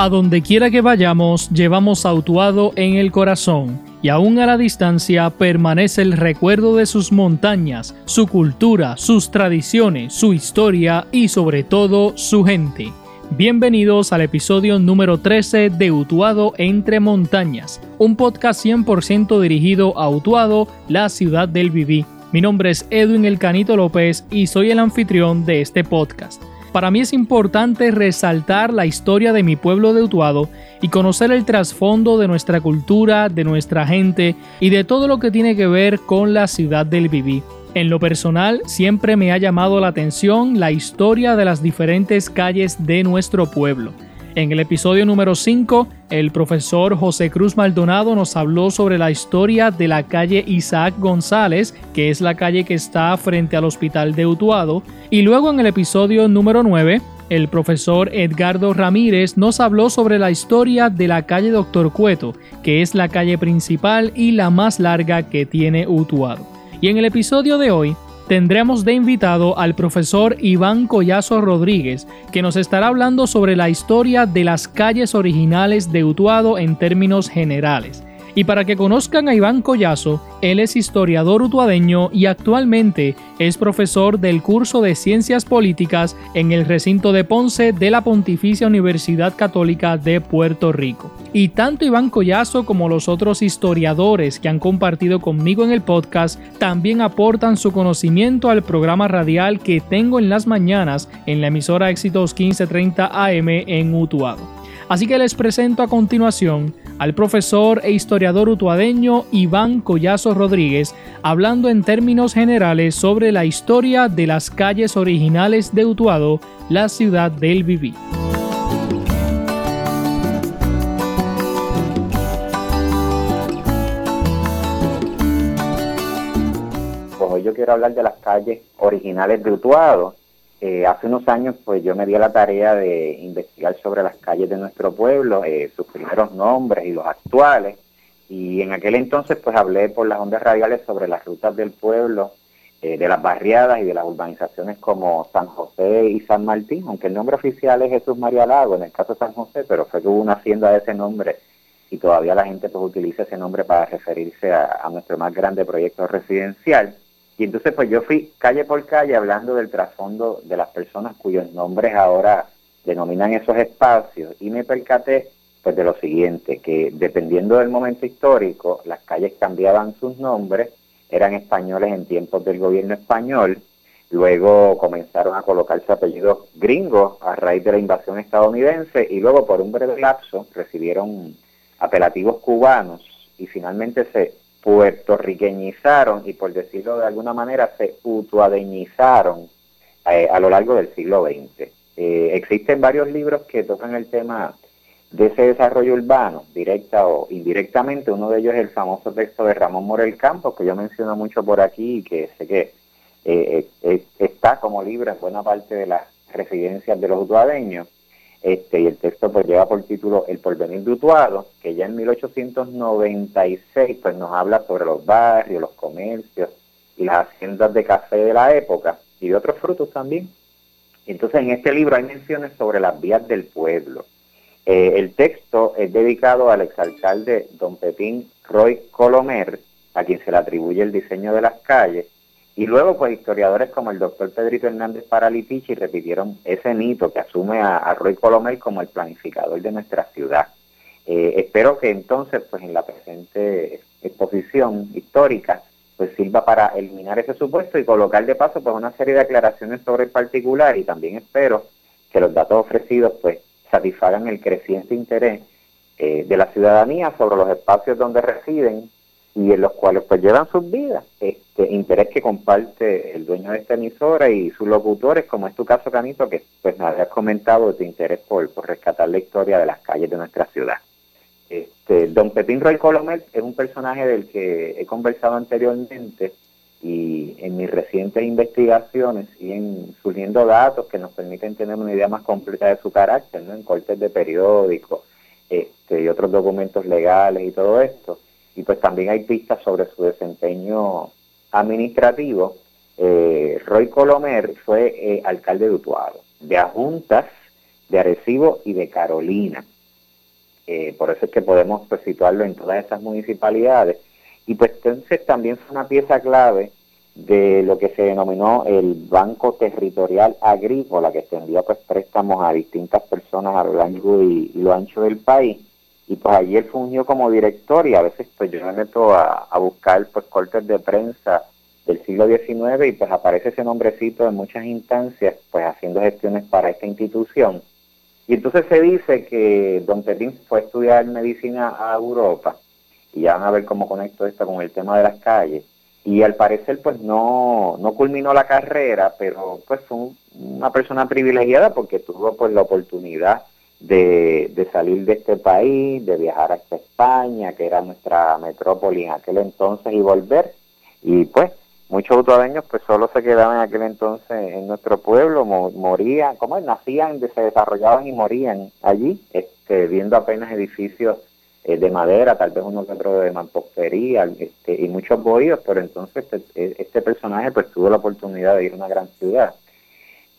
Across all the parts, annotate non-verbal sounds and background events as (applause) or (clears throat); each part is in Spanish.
A donde quiera que vayamos, llevamos a Utuado en el corazón, y aún a la distancia permanece el recuerdo de sus montañas, su cultura, sus tradiciones, su historia y sobre todo su gente. Bienvenidos al episodio número 13 de Utuado entre montañas, un podcast 100% dirigido a Utuado, la ciudad del Viví. Mi nombre es Edwin El Canito López y soy el anfitrión de este podcast. Para mí es importante resaltar la historia de mi pueblo de Utuado y conocer el trasfondo de nuestra cultura, de nuestra gente y de todo lo que tiene que ver con la ciudad del Viví. En lo personal, siempre me ha llamado la atención la historia de las diferentes calles de nuestro pueblo. En el episodio número 5, el profesor José Cruz Maldonado nos habló sobre la historia de la calle Isaac González, que es la calle que está frente al hospital de Utuado, y luego en el episodio número 9, el profesor Edgardo Ramírez nos habló sobre la historia de la calle Doctor Cueto, que es la calle principal y la más larga que tiene Utuado. Y en el episodio de hoy tendremos de invitado al profesor Iván Collazo Rodríguez, que nos estará hablando sobre la historia de las calles originales de Utuado en términos generales. Y para que conozcan a Iván Collazo, él es historiador utuadeño y actualmente es profesor del curso de Ciencias Políticas en el recinto de Ponce de la Pontificia Universidad Católica de Puerto Rico. Y tanto Iván Collazo como los otros historiadores que han compartido conmigo en el podcast también aportan su conocimiento al programa radial que tengo en las mañanas en la emisora Éxitos 1530 AM en Utuado. Así que les presento a continuación al profesor e historiador utuadeño Iván Collazo Rodríguez, hablando en términos generales sobre la historia de las calles originales de Utuado, la ciudad del Viví. Pues hoy yo quiero hablar de las calles originales de Utuado eh, hace unos años, pues yo me di la tarea de investigar sobre las calles de nuestro pueblo, eh, sus primeros nombres y los actuales. Y en aquel entonces, pues hablé por las ondas radiales sobre las rutas del pueblo, eh, de las barriadas y de las urbanizaciones como San José y San Martín, aunque el nombre oficial es Jesús María Lago, en el caso de San José, pero fue que hubo una hacienda de ese nombre y todavía la gente pues utiliza ese nombre para referirse a nuestro más grande proyecto residencial. Y entonces pues yo fui calle por calle hablando del trasfondo de las personas cuyos nombres ahora denominan esos espacios y me percaté pues de lo siguiente, que dependiendo del momento histórico, las calles cambiaban sus nombres, eran españoles en tiempos del gobierno español, luego comenzaron a colocarse apellidos gringos a raíz de la invasión estadounidense y luego por un breve lapso recibieron apelativos cubanos y finalmente se puertorriqueñizaron y por decirlo de alguna manera se utuadeñizaron eh, a lo largo del siglo XX. Eh, existen varios libros que tocan el tema de ese desarrollo urbano, directa o indirectamente. Uno de ellos es el famoso texto de Ramón Morel Campos, que yo menciono mucho por aquí y que sé que eh, está como libro en buena parte de las residencias de los utuadeños. Este, y el texto pues lleva por título El porvenir de Utuado, que ya en 1896 pues nos habla sobre los barrios, los comercios y las haciendas de café de la época y de otros frutos también. Entonces en este libro hay menciones sobre las vías del pueblo. Eh, el texto es dedicado al exalcalde don Pepín Roy Colomer, a quien se le atribuye el diseño de las calles, y luego, pues, historiadores como el doctor Pedrito Hernández Paralitichi repitieron ese mito que asume a, Roy Colomel como el planificador de nuestra ciudad. Eh, espero que entonces, pues, en la presente exposición histórica, pues sirva para eliminar ese supuesto y colocar de paso, pues, una serie de aclaraciones sobre el particular y también espero que los datos ofrecidos, pues, satisfagan el creciente interés eh, de la ciudadanía sobre los espacios donde residen y en los cuales pues llevan sus vidas, este interés que comparte el dueño de esta emisora y sus locutores, como es tu caso, Canito, que pues nos has comentado de tu interés por, por rescatar la historia de las calles de nuestra ciudad. Este, don Pepín Roy Colomel es un personaje del que he conversado anteriormente y en mis recientes investigaciones siguen surgiendo datos que nos permiten tener una idea más completa de su carácter, ¿no? en cortes de periódicos este, y otros documentos legales y todo esto y pues también hay pistas sobre su desempeño administrativo. Eh, Roy Colomer fue eh, alcalde de Utuado, de Ajuntas, de Arecibo y de Carolina. eh, por eso es que podemos pues, situarlo en todas estas municipalidades. Y pues entonces también fue una pieza clave de lo que se denominó el Banco Territorial Agrícola, que extendía pues préstamos a distintas personas a lo largo y, lo ancho del país. Y pues allí él fungió como director y a veces pues yo me meto a, a buscar pues cortes de prensa del siglo XIX y pues aparece ese nombrecito en muchas instancias pues haciendo gestiones para esta institución. Y entonces se dice que don Petín fue a estudiar medicina a Europa y ya van a ver cómo conecto esto con el tema de las calles y al parecer pues no, no culminó la carrera, pero pues fue una persona privilegiada porque tuvo pues la oportunidad de, de, salir de este país, de viajar hasta España, que era nuestra metrópoli en aquel entonces, y volver. Y pues muchos utuadeños pues solo se quedaban en aquel entonces en nuestro pueblo, morían, como nacían, se desarrollaban y morían allí, este, viendo apenas edificios eh, de madera, tal vez uno que otro de mampostería este, y muchos bohíos, pero entonces este, e, este, personaje pues tuvo la oportunidad de ir a una gran ciudad.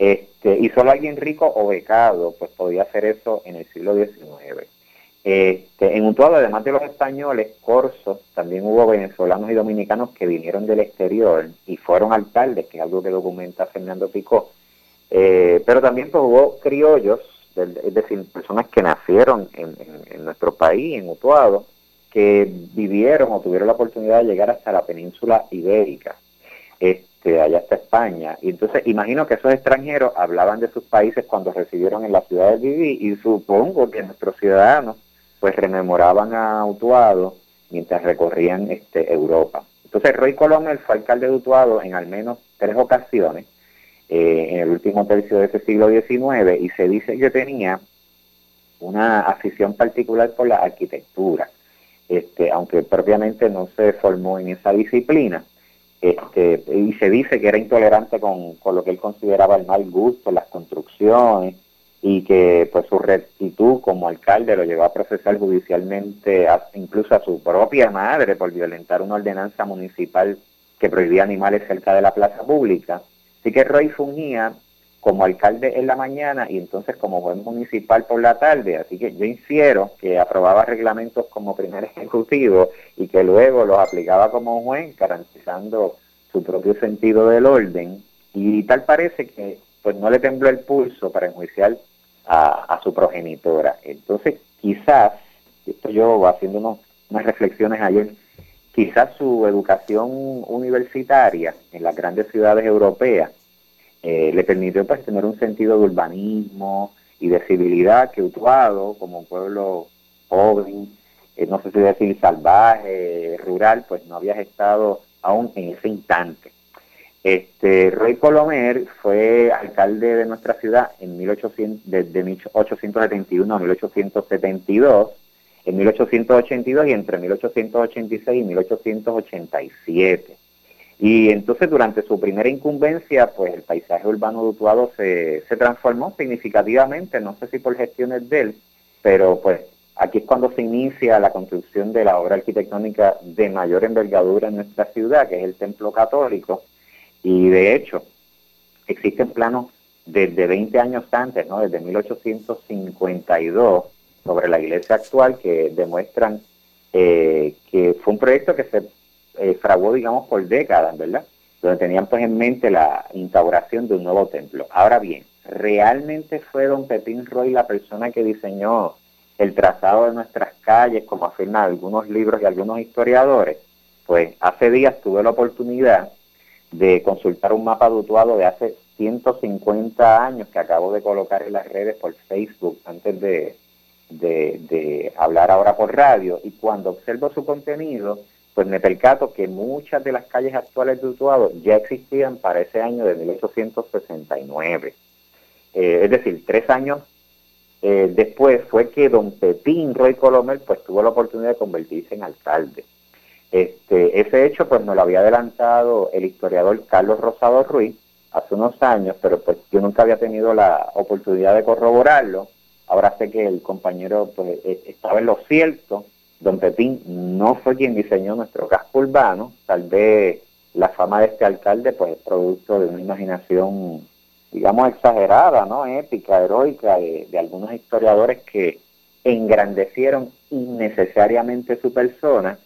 Este, y solo alguien rico o becado pues podía hacer eso en el siglo XIX. Este, en Utuado, además de los españoles, corsos, también hubo venezolanos y dominicanos que vinieron del exterior y fueron alcaldes, que es algo que documenta Fernando Picó. Eh, pero también pues, hubo criollos es decir, personas que nacieron en, nuestro país, en Utuado, que vivieron o tuvieron la oportunidad de llegar hasta la península ibérica, este, allá hasta España. Y entonces imagino que esos extranjeros hablaban de sus países cuando recibieron en la ciudad de Viví y supongo que nuestros ciudadanos pues rememoraban a Utuado mientras recorrían este, Europa. Entonces Roy Colomel fue alcalde de Utuado en al menos tres ocasiones eh, en el último tercio de ese siglo XIX y se dice que tenía una afición particular por la arquitectura, este, aunque propiamente no se formó en esa disciplina. Este, y se dice que era intolerante con, lo que él consideraba el mal gusto, las construcciones, y que pues su rectitud como alcalde lo llevó a procesar judicialmente incluso a su propia madre por violentar una ordenanza municipal que prohibía animales cerca de la plaza pública. Así que Roy fungía como alcalde en la mañana y entonces como juez municipal por la tarde. Así que yo infiero que aprobaba reglamentos como primer (laughs) ejecutivo y que luego los aplicaba como juez, garantizando su propio sentido del orden. Y tal parece que pues no le tembló el pulso para enjuiciar a, su progenitora. Entonces, quizás, esto yo haciendo unas reflexiones ayer, quizás su educación universitaria en las grandes ciudades europeas eh, le permitió pues tener un sentido de urbanismo y de civilidad que Utuado, como un pueblo joven, eh, no sé si decir salvaje, rural, pues no había estado aún en ese instante. Este, Roy Colomer fue alcalde de nuestra ciudad en 1800, desde 1871 a 1872 en 1882 y entre 1886 y 1887. Y entonces durante su primera incumbencia, pues el paisaje urbano de Utuado se, se transformó significativamente, no sé si por gestiones de él, pero pues aquí es cuando se inicia la construcción de la obra arquitectónica de mayor envergadura en nuestra ciudad, que es el Templo Católico, y de hecho existen planos desde 20 años antes, ¿no? desde 1852, sobre la iglesia actual que demuestran eh, que fue un proyecto que se eh, fraguó, digamos, por décadas, ¿verdad? Donde tenían pues en mente la instauración de un nuevo templo. Ahora bien, ¿realmente fue don Pepín Roy la persona que diseñó el trazado de nuestras calles, como afirman algunos libros y algunos historiadores? Pues hace días tuve la oportunidad de consultar un mapa dutuado de hace 150 años que acabo de colocar en las redes por Facebook antes de, de, hablar ahora por radio y cuando observo su contenido, pues me percato que muchas de las calles actuales de Utuado ya existían para ese año de 1869. Eh, es decir, tres años eh, después fue que don Pepín Roy Colomel pues tuvo la oportunidad de convertirse en alcalde. Este, ese hecho pues nos lo había adelantado el historiador Carlos Rosado Ruiz hace unos años, pero pues yo nunca había tenido la oportunidad de corroborarlo Ahora sé que el compañero pues, e, estaba en lo cierto. Don Pepín no fue quien diseñó nuestro casco urbano. Tal vez la fama de este alcalde pues, es producto de una imaginación, digamos, exagerada, ¿no? épica, heroica, de, algunos historiadores que engrandecieron innecesariamente su persona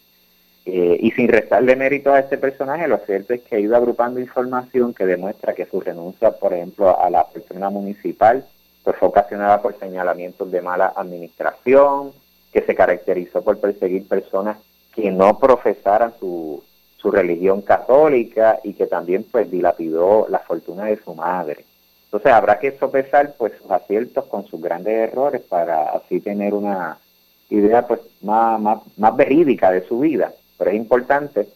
eh, y sin restarle mérito a este personaje, lo cierto es que ha ido agrupando información que demuestra que su renuncia, por ejemplo, a la persona municipal, pues fue ocasionada por señalamientos de mala administración, que se caracterizó por perseguir personas que no profesaran su, su religión católica y que también pues dilapidó la fortuna de su madre. Entonces habrá que sopesar pues sus aciertos con sus grandes errores para así tener una idea pues más, más, más verídica de su vida. Pero es importante,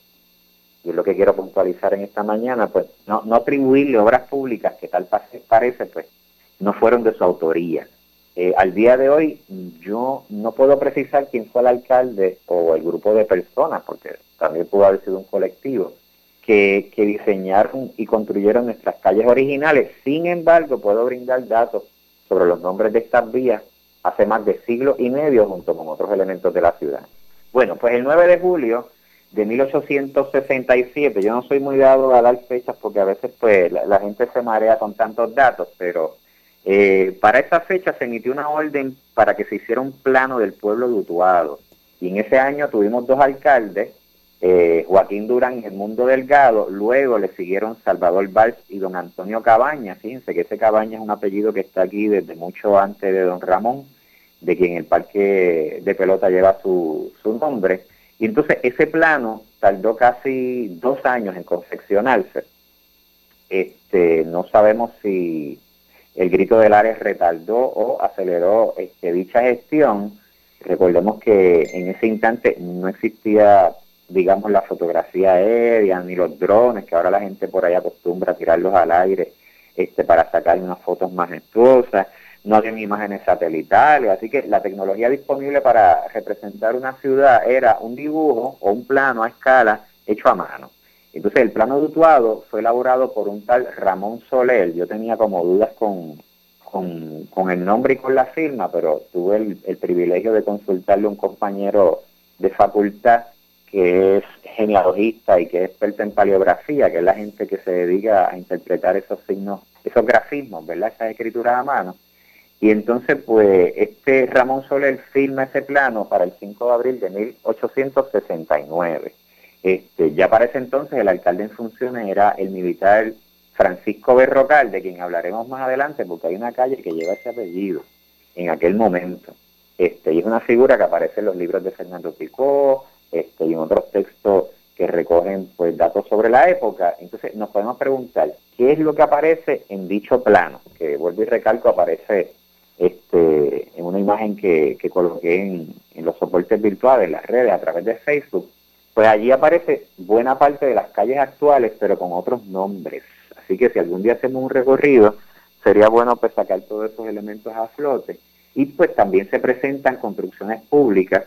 y es lo que quiero puntualizar en esta mañana, pues no, no atribuirle obras públicas que tal parece pues no fueron de su autoría. Eh, al día de hoy yo no puedo precisar quién fue el alcalde o el grupo de personas, porque también pudo haber sido un colectivo, que, diseñaron y construyeron nuestras calles originales. Sin embargo, puedo brindar datos sobre los nombres de estas vías hace más de siglo y medio junto con otros elementos de la ciudad. Bueno, pues el 9 de julio de 1867, yo no soy muy dado a dar fechas porque a veces pues la, gente se marea con tantos datos, pero eh, para esa fecha se emitió una orden para que se hiciera un plano del pueblo de Utuado. Y en ese año tuvimos dos alcaldes, eh, Joaquín Durán y Mundo Delgado, luego le siguieron Salvador Valls y don Antonio Cabaña, fíjense que ese Cabaña es un apellido que está aquí desde mucho antes de don Ramón, de quien el parque de pelota lleva su, su nombre, y entonces ese plano tardó casi dos años en confeccionarse. Este, no sabemos si el grito del área retardó o aceleró este, dicha gestión. Recordemos que en ese instante no existía digamos, la fotografía aérea, ni los drones, que ahora la gente por ahí acostumbra a tirarlos al aire este, para sacar unas fotos majestuosas, no había imágenes satelitales, así que la tecnología disponible para representar una ciudad era un dibujo o un plano a escala hecho a mano. Entonces el plano dutuado fue elaborado por un tal Ramón Soler, yo tenía como dudas con, con, el nombre y con la firma, pero tuve el, el privilegio de consultarle a un compañero de facultad que es genealogista y que es experta en paleografía, que es la gente que se dedica a interpretar esos signos, esos grafismos, ¿verdad? Esas escrituras a mano. Y entonces, pues, este Ramón Soler firma ese plano para el 5 de abril de 1869. Este, ya para ese entonces el alcalde en funciones era el militar Francisco Berrocal, de quien hablaremos más adelante, porque hay una calle que lleva ese apellido en aquel momento. Este, y es una figura que aparece en los libros de Fernando Picó, este, y en otros textos que recogen pues datos sobre la época. Entonces nos podemos preguntar qué es lo que aparece en dicho plano, que vuelvo y recalco, aparece este, en una imagen que, coloqué en los soportes virtuales, en las redes, a través de Facebook. Pues allí aparece buena parte de las calles actuales, pero con otros nombres. Así que si algún día hacemos un recorrido, sería bueno pues sacar todos esos elementos a flote. Y pues también se presentan construcciones públicas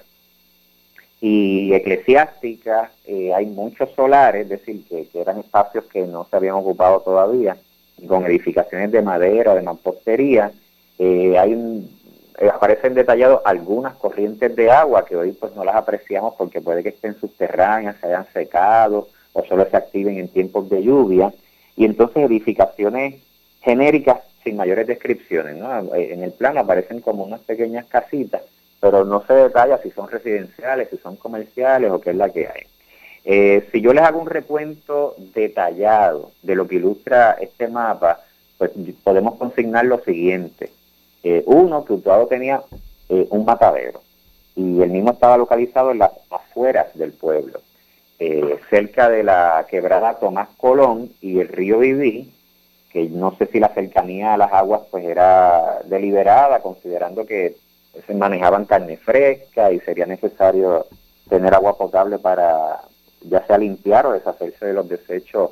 y eclesiásticas, eh, hay muchos solares, es decir, que, eran espacios que no se habían ocupado todavía, con edificaciones de madera de mampostería. Eh, hay eh, aparecen detallados algunas corrientes de agua que hoy pues no las apreciamos porque puede que estén subterráneas, se hayan secado o solo se activen en tiempos de lluvia. Y entonces edificaciones genéricas sin mayores descripciones. ¿no? En el plano aparecen como unas pequeñas casitas pero no se detalla si son residenciales, si son comerciales o qué es la que hay. Eh, si yo les hago un recuento detallado de lo que ilustra este mapa, pues podemos consignar lo siguiente. Eh, uno, que Utuado tenía eh, un matadero y el mismo estaba localizado en las afueras del pueblo, cerca de la quebrada Tomás Colón y el río Viví, que no sé si la cercanía a las aguas pues era deliberada, considerando que se manejaban carne fresca y sería necesario tener agua potable para ya sea limpiar o deshacerse de los desechos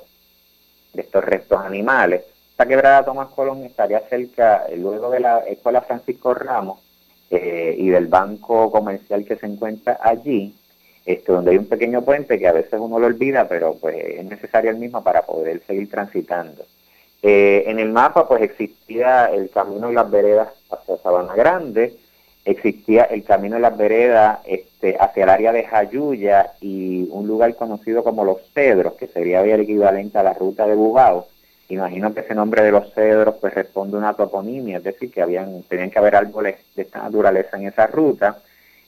de estos restos animales. Esta quebrada Tomás Colón estaría cerca, eh, luego de la Escuela Francisco Ramos eh, y del banco comercial que se encuentra allí, este, donde hay un pequeño puente que a veces uno lo olvida, pero pues es necesario el mismo para poder seguir transitando. Eh, en el mapa pues existía el camino y las veredas hacia Sabana Grande, existía el camino de las veredas este, hacia el área de Jayuya y un lugar conocido como Los Cedros, que sería el equivalente a la ruta de Bugao. Imagino que ese nombre de los cedros pues responde a una toponimia, es decir, que habían tenían que haber árboles de esta naturaleza en esa ruta.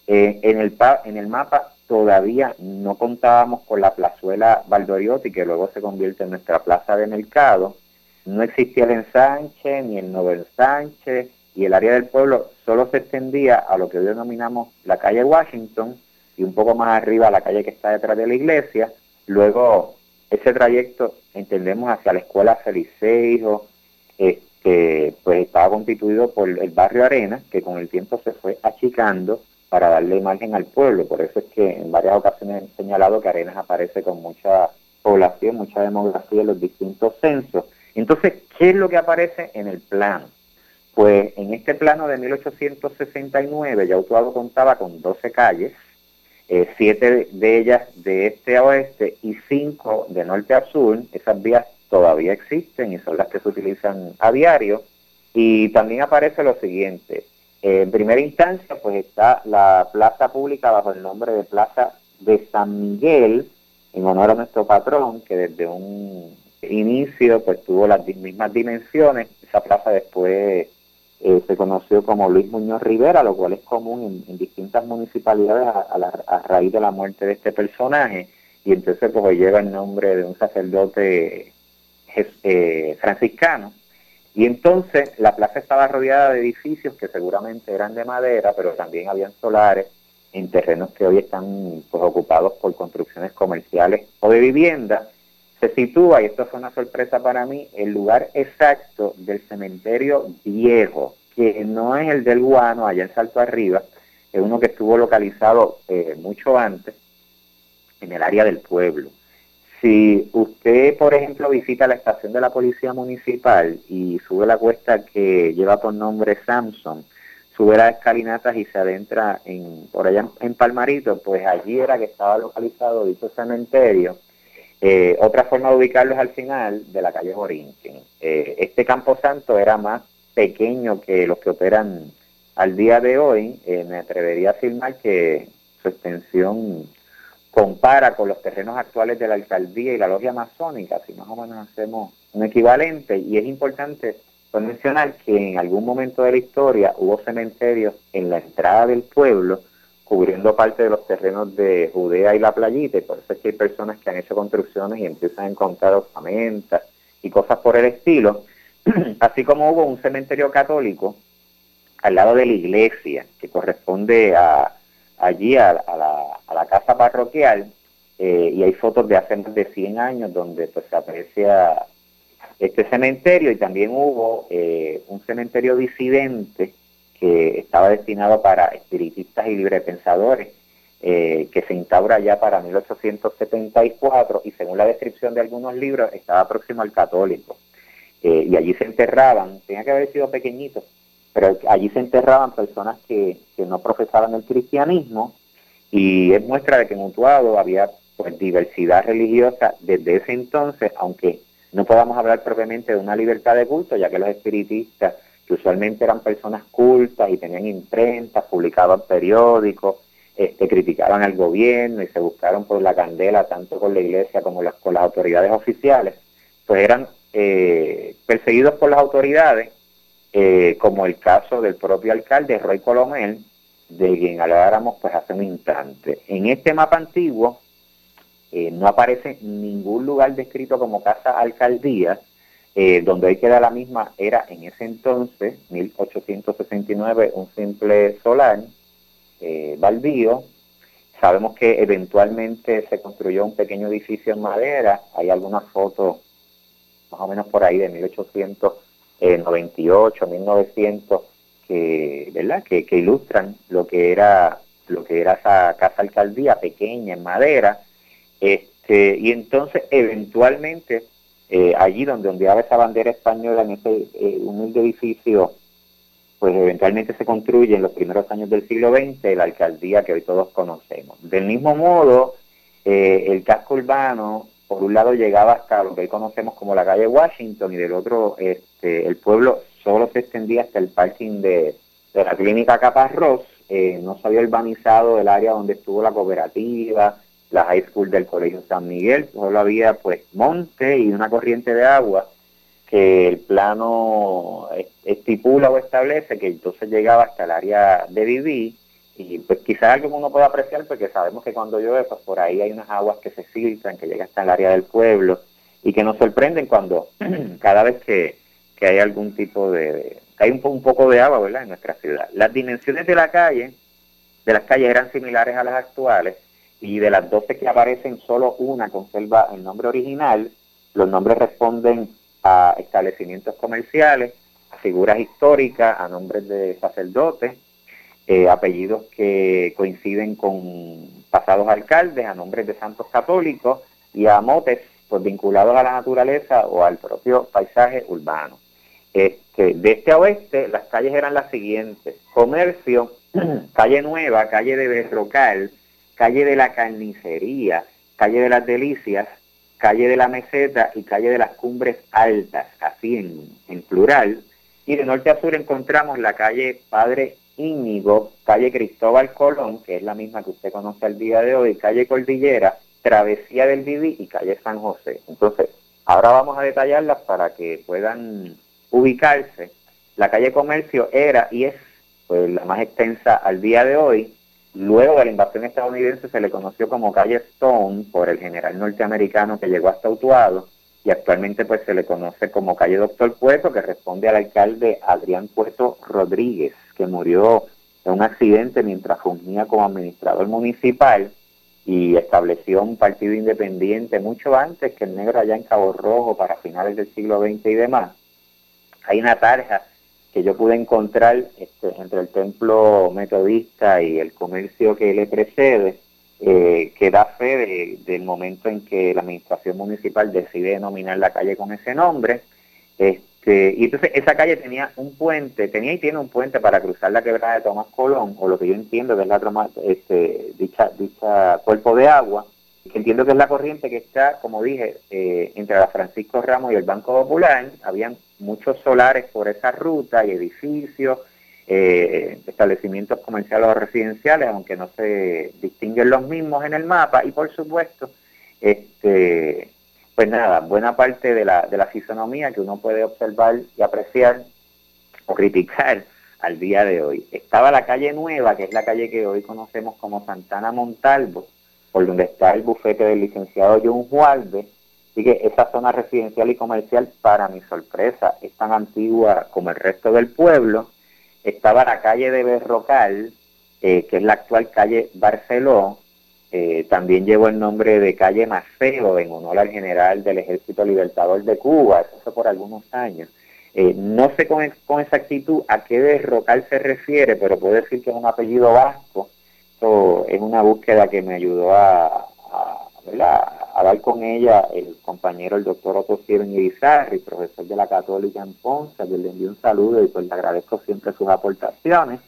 Eh, en, el, en el mapa todavía no contábamos con la plazuela Valdoriotti, que luego se convierte en nuestra plaza de mercado. No existía el ensanche ni el nuevo ensanche y el área del pueblo solo se extendía a lo que hoy denominamos la calle Washington y un poco más arriba la calle que está detrás de la iglesia. Luego ese trayecto entendemos hacia la escuela Feliceijo, este, pues estaba constituido por el barrio Arena, que con el tiempo se fue achicando para darle imagen al pueblo. Por eso es que en varias ocasiones he señalado que Arenas aparece con mucha población, mucha demografía en los distintos censos. Entonces, ¿qué es lo que aparece en el plano? Pues en este plano de 1869 ya Utuado contaba con 12 calles, eh, siete de ellas de este a oeste y cinco de norte a sur. Esas vías todavía existen y son las que se utilizan a diario. Y también aparece lo siguiente. en primera instancia, pues está la plaza pública bajo el nombre de Plaza de San Miguel, en honor a nuestro patrón, que desde un inicio pues tuvo las mismas dimensiones. Esa plaza después eh, se conoció como Luis Muñoz Rivera, lo cual es común en, distintas municipalidades a, raíz de la muerte de este personaje, y entonces pues lleva el nombre de un sacerdote eh, franciscano. Y entonces la plaza estaba rodeada de edificios que seguramente eran de madera, pero también habían solares en terrenos que hoy están pues, ocupados por construcciones comerciales o de vivienda. Se sitúa, y esto fue una sorpresa para mí, el lugar exacto del cementerio viejo, que no es el del Guano, allá en Salto Arriba, es uno que estuvo localizado eh, mucho antes en el área del pueblo. Si usted, por ejemplo, visita la estación de la Policía Municipal y sube la cuesta que lleva por nombre Samson, sube las escalinatas y se adentra en, por allá en Palmarito, pues allí era que estaba localizado dicho cementerio eh, otra forma de ubicarlo es al final de la calle Borinquen. Eh, este Camposanto era más pequeño que los que operan al día de hoy. Eh, me atrevería a afirmar que su extensión compara con los terrenos actuales de la alcaldía y la logia masónica, si más o menos hacemos un equivalente. Y es importante mencionar que en algún momento de la historia hubo cementerios en la entrada del pueblo cubriendo parte de los terrenos de Judea y la playita, y por eso es que hay personas que han hecho construcciones y empiezan a encontrar osamentas y cosas por el estilo, (clears throat) así como hubo un cementerio católico al lado de la iglesia, que corresponde a, allí a, la, casa parroquial, eh, y hay fotos de hace más de 100 años donde pues se aprecia este cementerio, y también hubo eh, un cementerio disidente que estaba destinado para espiritistas y librepensadores, eh, que se instaura ya para 1874 y según la descripción de algunos libros estaba próximo al católico. Eh, y allí se enterraban, tenía que haber sido pequeñitos, pero allí se enterraban personas que, no profesaban el cristianismo y es muestra de que en Utuado había pues diversidad religiosa desde ese entonces, aunque no podamos hablar propiamente de una libertad de culto, ya que los espiritistas que usualmente eran personas cultas y tenían imprentas, publicaban periódicos, este, criticaban al gobierno y se buscaron por la candela tanto con la iglesia como las, con las autoridades oficiales, pues eran eh, perseguidos por las autoridades, eh, como el caso del propio alcalde Roy Colomel, de quien habláramos pues hace un instante. En este mapa antiguo eh, no aparece ningún lugar descrito como casa alcaldía, eh, donde hoy queda la misma, era en ese entonces, 1869, un simple solar eh, baldío. Sabemos que eventualmente se construyó un pequeño edificio en madera, hay algunas fotos más o menos por ahí de 1898, 1900, que, ¿verdad? Que, que ilustran lo que era lo que era esa casa alcaldía pequeña en madera, este, y entonces eventualmente eh, allí donde ondeaba esa bandera española en ese eh, humilde edificio, pues eventualmente se construye en los primeros años del siglo XX la alcaldía que hoy todos conocemos. Del mismo modo, eh, el casco urbano, por un lado llegaba hasta lo que hoy conocemos como la calle Washington y del otro este, el pueblo solo se extendía hasta el parking de, de la clínica Caparrós, no se había urbanizado el área donde estuvo la cooperativa, la high school del Colegio San Miguel, solo había pues monte y una corriente de agua que el plano estipula o establece que entonces llegaba hasta el área de vivir y pues quizás algo que uno puede apreciar porque sabemos que cuando llueve pues por ahí hay unas aguas que se filtran, que llegan hasta el área del pueblo y que nos sorprenden cuando (clears throat) cada vez que, hay algún tipo de, hay un, un, poco de agua ¿verdad? en nuestra ciudad. Las dimensiones de la calle, de las calles eran similares a las actuales y de las 12 que aparecen solo una conserva el nombre original, los nombres responden a establecimientos comerciales, a figuras históricas, a nombres de sacerdotes, eh, apellidos que coinciden con pasados alcaldes, a nombres de santos católicos y a motes pues, vinculados a la naturaleza o al propio paisaje urbano. Este, de este a oeste, las calles eran las siguientes. Comercio, (clears throat) calle Nueva, calle de Berrocal, calle de la Carnicería, calle de las Delicias, calle de la Meseta y calle de las Cumbres Altas, así en, en plural. Y de norte a sur encontramos la calle Padre Íñigo, calle Cristóbal Colón, que es la misma que usted conoce al día de hoy, calle Cordillera, Travesía del Viví y calle San José. Entonces, ahora vamos a detallarlas para que puedan ubicarse. La calle Comercio era y es pues, la más extensa al día de hoy, Luego de la invasión estadounidense se le conoció como calle Stone por el general norteamericano que llegó hasta Utuado y actualmente pues se le conoce como calle Doctor Puerto que responde al alcalde Adrián Puerto Rodríguez que murió en un accidente mientras fungía como administrador municipal y estableció un partido independiente mucho antes que el negro allá en Cabo Rojo para finales del siglo XX y demás. Hay una tarja que yo pude encontrar este, entre el templo metodista y el comercio que le precede, eh, que da fe del momento en que la administración municipal decide denominar la calle con ese nombre. Este, y entonces esa calle tenía un puente, tenía y tiene un puente para cruzar la quebrada de Tomás Colón, o lo que yo entiendo que es la este, dicha, dicha cuerpo de agua, entiendo que es la corriente que está, como dije, eh, entre la Francisco Ramos y el Banco Popular. Habían muchos solares por esa ruta y edificios, eh, establecimientos comerciales o residenciales, aunque no se distinguen los mismos en el mapa. Y por supuesto, este, pues nada, buena parte de la, de la fisonomía que uno puede observar y apreciar o criticar al día de hoy. Estaba la calle Nueva, que es la calle que hoy conocemos como Santana Montalvo, por donde está el bufete del licenciado John Juárez. Así que esa zona residencial y comercial, para mi sorpresa, es tan antigua como el resto del pueblo. Estaba la calle de Berrocal, eh, que es la actual calle Barceló. Eh, también llevó el nombre de calle Maceo en honor al general del Ejército Libertador de Cuba, eso por algunos años. Eh, no sé con, exactitud a qué Berrocal se refiere, pero puedo decir que es un apellido vasco es una búsqueda que me ayudó a, a, dar con ella el compañero, el doctor Otto Steven Irizarry, profesor de la Católica en Ponce, le envío un saludo y pues le agradezco siempre sus aportaciones.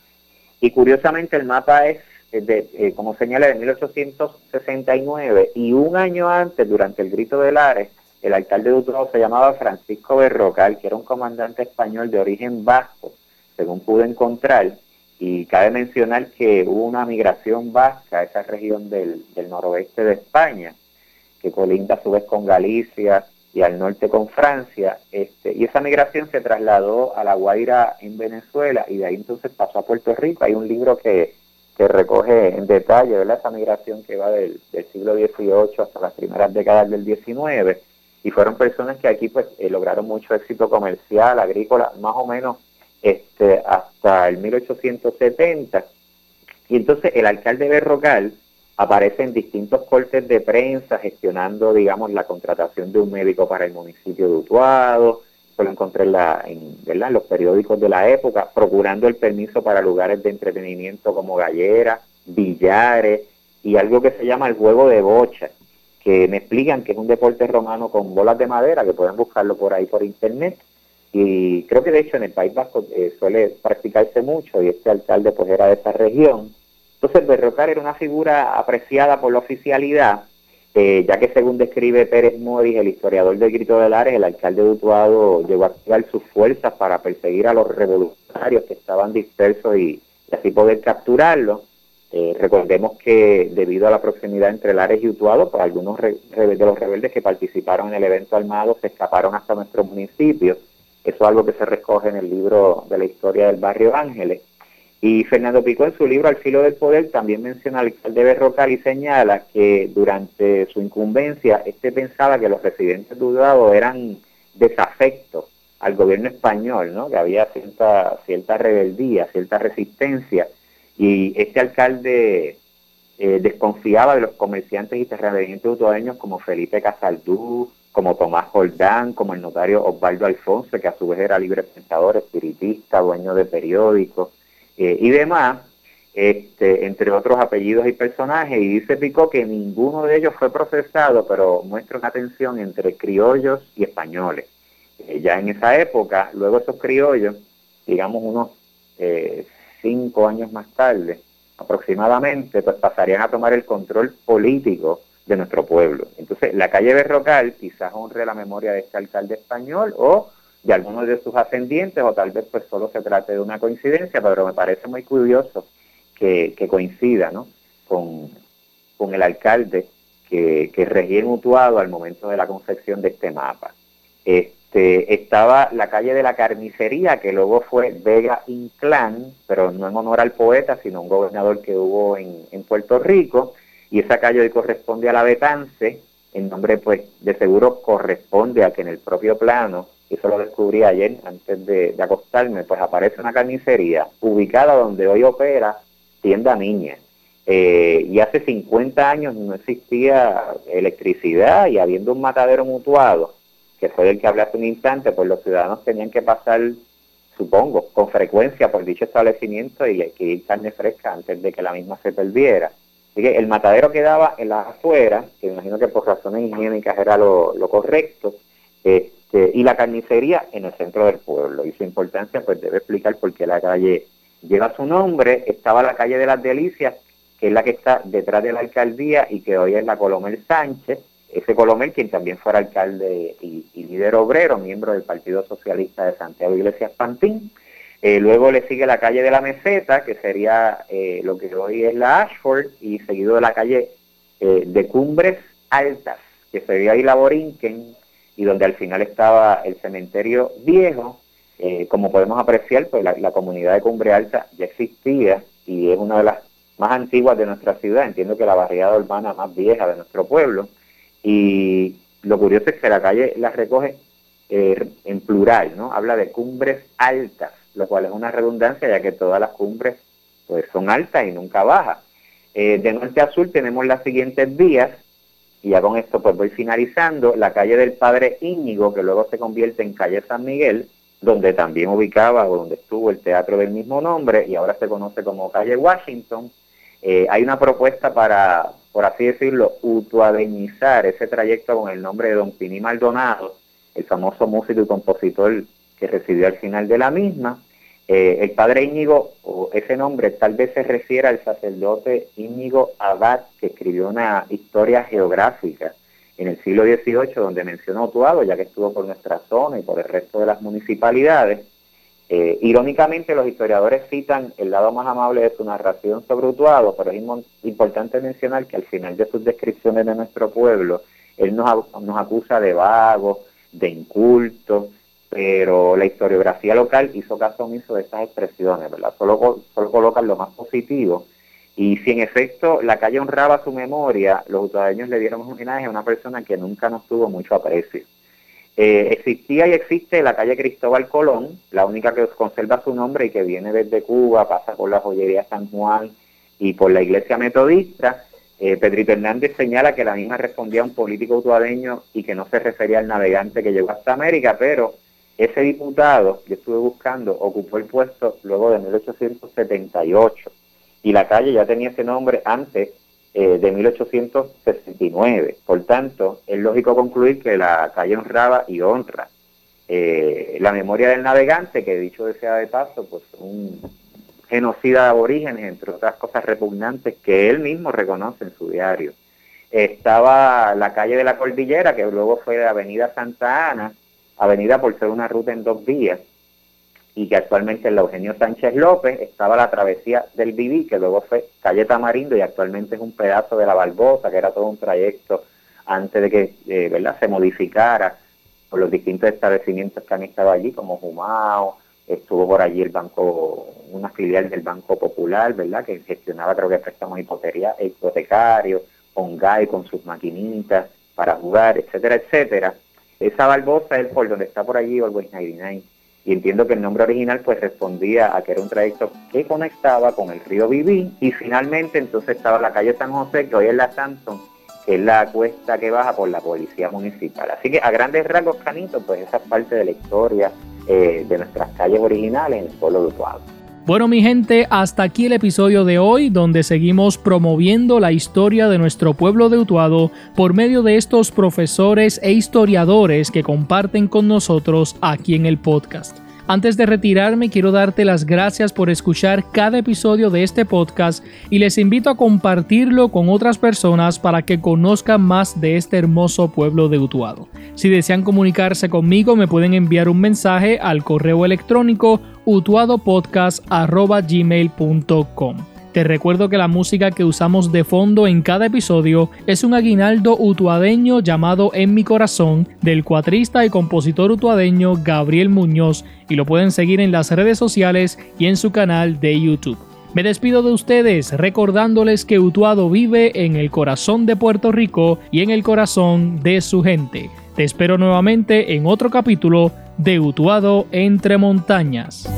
Y curiosamente el mapa es, de, eh, como señala, de 1869 y un año antes, durante el Grito de Lares, el alcalde de Utuado se llamaba Francisco Berrocal, que era un comandante español de origen vasco, según pude encontrar, y cabe mencionar que hubo una migración vasca a esa región del, noroeste de España, que colinda a su vez con Galicia y al norte con Francia, este, y esa migración se trasladó a La Guaira en Venezuela y de ahí entonces pasó a Puerto Rico. Hay un libro que, que recoge en detalle ¿verdad? esa migración que va del, siglo XVIII hasta las primeras décadas del XIX, y fueron personas que aquí pues eh, lograron mucho éxito comercial, agrícola, más o menos este, hasta el 1870. Y entonces el alcalde Berrocal aparece en distintos cortes de prensa gestionando, digamos, la contratación de un médico para el municipio de Utuado, lo encontré en, los periódicos de la época, procurando el permiso para lugares de entretenimiento como galleras, billares y algo que se llama el juego de bocha, que me explican que es un deporte romano con bolas de madera, que pueden buscarlo por ahí por internet, y creo que de hecho en el País Vasco eh, suele practicarse mucho y este alcalde pues era de esa región. Entonces Berrocar era una figura apreciada por la oficialidad, eh, ya que según describe Pérez Moris, el historiador del Grito de Lares, el alcalde de Utuado llegó a activar sus fuerzas para perseguir a los revolucionarios que estaban dispersos y, así poder capturarlos. Eh, recordemos que debido a la proximidad entre Lares y Utuado, pues algunos de los rebeldes que participaron en el evento armado se escaparon hasta nuestro municipio. Eso es algo que se recoge en el libro de la historia del barrio Ángeles. Y Fernando Pico en su libro Al filo del poder también menciona al alcalde Berrocal y señala que durante su incumbencia este pensaba que los residentes de Utuado eran desafectos al gobierno español, ¿no? que había cierta, cierta rebeldía, cierta resistencia y este alcalde eh, desconfiaba de los comerciantes y terratenientes utuadeños como Felipe Casaldú, como Tomás Jordán, como el notario Osvaldo Alfonso, que a su vez era libre pensador, espiritista, dueño de periódicos eh, y demás, este, entre otros apellidos y personajes, y dice Pico que ninguno de ellos fue procesado, pero muestra una tensión entre criollos y españoles. Eh, ya en esa época, luego esos criollos, digamos unos eh, cinco años más tarde, aproximadamente, pues pasarían a tomar el control político de nuestro pueblo. Entonces, la calle Berrocal quizás honre la memoria de este alcalde español o de algunos de sus ascendientes, o tal vez pues solo se trate de una coincidencia, pero me parece muy curioso que, coincida ¿no? con, con el alcalde que, que regía en Utuado al momento de la concepción de este mapa. Este, estaba la calle de la carnicería, que luego fue Vega Inclán, pero no en honor al poeta, sino un gobernador que hubo en, Puerto Rico, y esa calle hoy corresponde a la Betance, el nombre pues de seguro corresponde a que en el propio plano, eso lo descubrí ayer antes de, acostarme, pues aparece una carnicería ubicada donde hoy opera Tienda Niña. Eh, y hace 50 años no existía electricidad y habiendo un matadero mutuado, que fue del que hablé hace un instante, pues los ciudadanos tenían que pasar, supongo, con frecuencia por dicho establecimiento y adquirir carne fresca antes de que la misma se perdiera. El matadero quedaba en las afueras, que imagino que por razones higiénicas era lo, correcto, este, y la carnicería en el centro del pueblo. Y su importancia pues debe explicar por qué la calle lleva su nombre. Estaba la calle de las Delicias, que es la que está detrás de la alcaldía y que hoy es la Colomel Sánchez, ese Colomel, quien también fuera alcalde y, líder obrero, miembro del Partido Socialista de Santiago Iglesias Pantín. Eh, luego le sigue la calle de la Meseta, que sería eh, lo que hoy es la Ashford, y seguido de la calle eh, de Cumbres Altas, que sería ahí la Borinquen, y donde al final estaba el cementerio viejo. como podemos apreciar, pues la, la comunidad de Cumbre Alta ya existía y es una de las más antiguas de nuestra ciudad. Entiendo que la barriada urbana más vieja de nuestro pueblo. Y lo curioso es que la calle las recoge en plural, ¿no? Habla de cumbres altas, lo cual es una redundancia ya que todas las cumbres pues son altas y nunca bajas. Eh, de norte a sur tenemos las siguientes vías, y ya con esto pues voy finalizando, la calle del Padre Íñigo, que luego se convierte en calle San Miguel, donde también ubicaba o donde estuvo el teatro del mismo nombre, y ahora se conoce como calle Washington. Eh, hay una propuesta para, por así decirlo, utuadeñizar ese trayecto con el nombre de Don Pini Maldonado, el famoso músico y compositor que residió al final de la misma. Eh, el padre Íñigo, o ese nombre tal vez se refiere al sacerdote Íñigo Abad, que escribió una historia geográfica en el siglo XVIII, donde mencionó Utuado, ya que estuvo por nuestra zona y por el resto de las municipalidades. Eh, irónicamente, los historiadores citan el lado más amable de su narración sobre Utuado, pero es importante mencionar que al final de sus descripciones de nuestro pueblo, él nos, nos acusa de vagos, de incultos, pero la historiografía local hizo caso omiso de estas expresiones, ¿verdad? Solo, solo colocan lo más positivo. Y si en efecto la calle honraba su memoria, los utuadeños le dieron un homenaje a una persona que nunca nos tuvo mucho aprecio. Eh, existía y existe la calle Cristóbal Colón, la única que conserva su nombre y que viene desde Cuba, pasa por la joyería San Juan y por la iglesia metodista. Eh, Pedrito Hernández señala que la misma respondía a un político utuadeño y que no se refería al navegante que llegó hasta América, pero ese diputado, que estuve buscando, ocupó el puesto luego de 1878 y la calle ya tenía ese nombre antes eh, de 1869. Por tanto, es lógico concluir que la calle honraba y honra eh, la memoria del navegante, que dicho sea de paso, pues un genocida de aborígenes, entre otras cosas repugnantes, que él mismo reconoce en su diario. Estaba la calle de la Cordillera, que luego fue de Avenida Santa Ana, avenida por ser una ruta en dos vías, y que actualmente es la Eugenio Sánchez López, estaba la travesía del Viví, que luego fue calle Tamarindo y actualmente es un pedazo de la Barbosa, que era todo un trayecto antes de que eh, ¿verdad? se modificara por los distintos establecimientos que han estado allí, como Jumao, estuvo por allí el banco, una filial del Banco Popular, ¿verdad? Que gestionaba creo que préstamos hipotecarios, Ongay con sus maquinitas para jugar, etcétera, etcétera. Esa Barbosa es por donde está por allí Always 99 y entiendo que el nombre original pues respondía a que era un trayecto que conectaba con el río Viví y finalmente entonces estaba la calle San José que hoy es la Samson que es la cuesta que baja por la policía municipal. Así que a grandes rasgos, Canito, pues esa es parte de la historia eh, de nuestras calles originales en el pueblo de Utuado. Bueno mi gente, hasta aquí el episodio de hoy donde seguimos promoviendo la historia de nuestro pueblo de Utuado por medio de estos profesores e historiadores que comparten con nosotros aquí en el podcast. Antes de retirarme quiero darte las gracias por escuchar cada episodio de este podcast y les invito a compartirlo con otras personas para que conozcan más de este hermoso pueblo de Utuado. Si desean comunicarse conmigo me pueden enviar un mensaje al correo electrónico utuadopodcast.gmail.com. Te recuerdo que la música que usamos de fondo en cada episodio es un aguinaldo utuadeño llamado En mi corazón del cuatrista y compositor utuadeño Gabriel Muñoz y lo pueden seguir en las redes sociales y en su canal de YouTube. Me despido de ustedes recordándoles que Utuado vive en el corazón de Puerto Rico y en el corazón de su gente. Te espero nuevamente en otro capítulo de Utuado entre montañas.